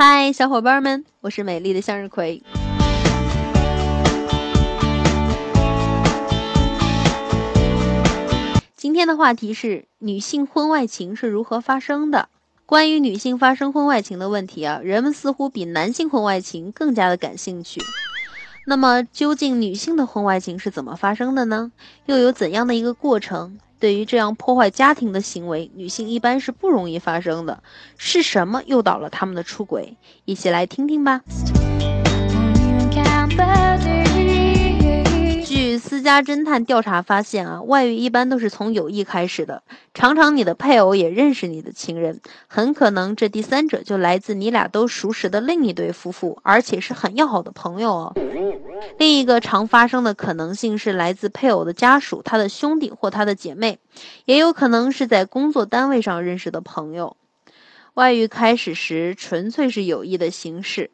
嗨，小伙伴们，我是美丽的向日葵。今天的话题是女性婚外情是如何发生的。关于女性发生婚外情的问题啊，人们似乎比男性婚外情更加的感兴趣。那么，究竟女性的婚外情是怎么发生的呢？又有怎样的一个过程？对于这样破坏家庭的行为，女性一般是不容易发生的。是什么诱导了他们的出轨？一起来听听吧。据私家侦探调查发现啊，外遇一般都是从友谊开始的。常常你的配偶也认识你的情人，很可能这第三者就来自你俩都熟识的另一对夫妇，而且是很要好的朋友哦。另一个常发生的可能性是来自配偶的家属、他的兄弟或他的姐妹，也有可能是在工作单位上认识的朋友。外遇开始时纯粹是友谊的形式，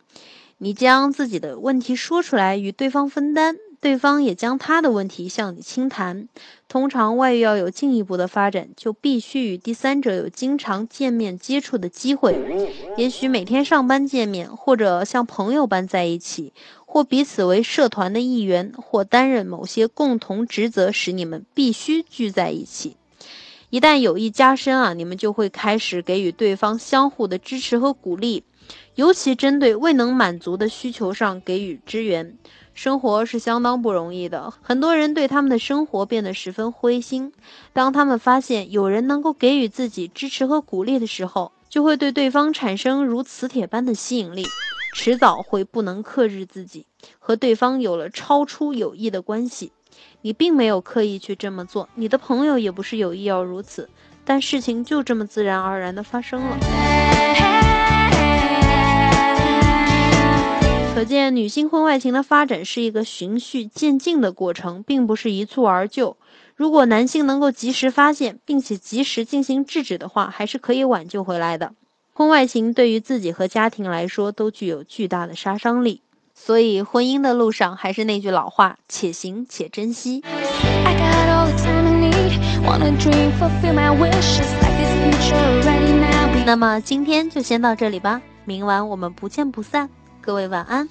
你将自己的问题说出来与对方分担。对方也将他的问题向你倾谈。通常外遇要有进一步的发展，就必须与第三者有经常见面接触的机会，也许每天上班见面，或者像朋友般在一起，或彼此为社团的一员，或担任某些共同职责，使你们必须聚在一起。一旦友谊加深啊，你们就会开始给予对方相互的支持和鼓励，尤其针对未能满足的需求上给予支援。生活是相当不容易的，很多人对他们的生活变得十分灰心。当他们发现有人能够给予自己支持和鼓励的时候，就会对对方产生如磁铁般的吸引力，迟早会不能克制自己，和对方有了超出友谊的关系。你并没有刻意去这么做，你的朋友也不是有意要如此，但事情就这么自然而然地发生了。可见，女性婚外情的发展是一个循序渐进的过程，并不是一蹴而就。如果男性能够及时发现，并且及时进行制止的话，还是可以挽救回来的。婚外情对于自己和家庭来说都具有巨大的杀伤力，所以婚姻的路上还是那句老话：且行且珍惜。那么今天就先到这里吧，明晚我们不见不散。各位晚安。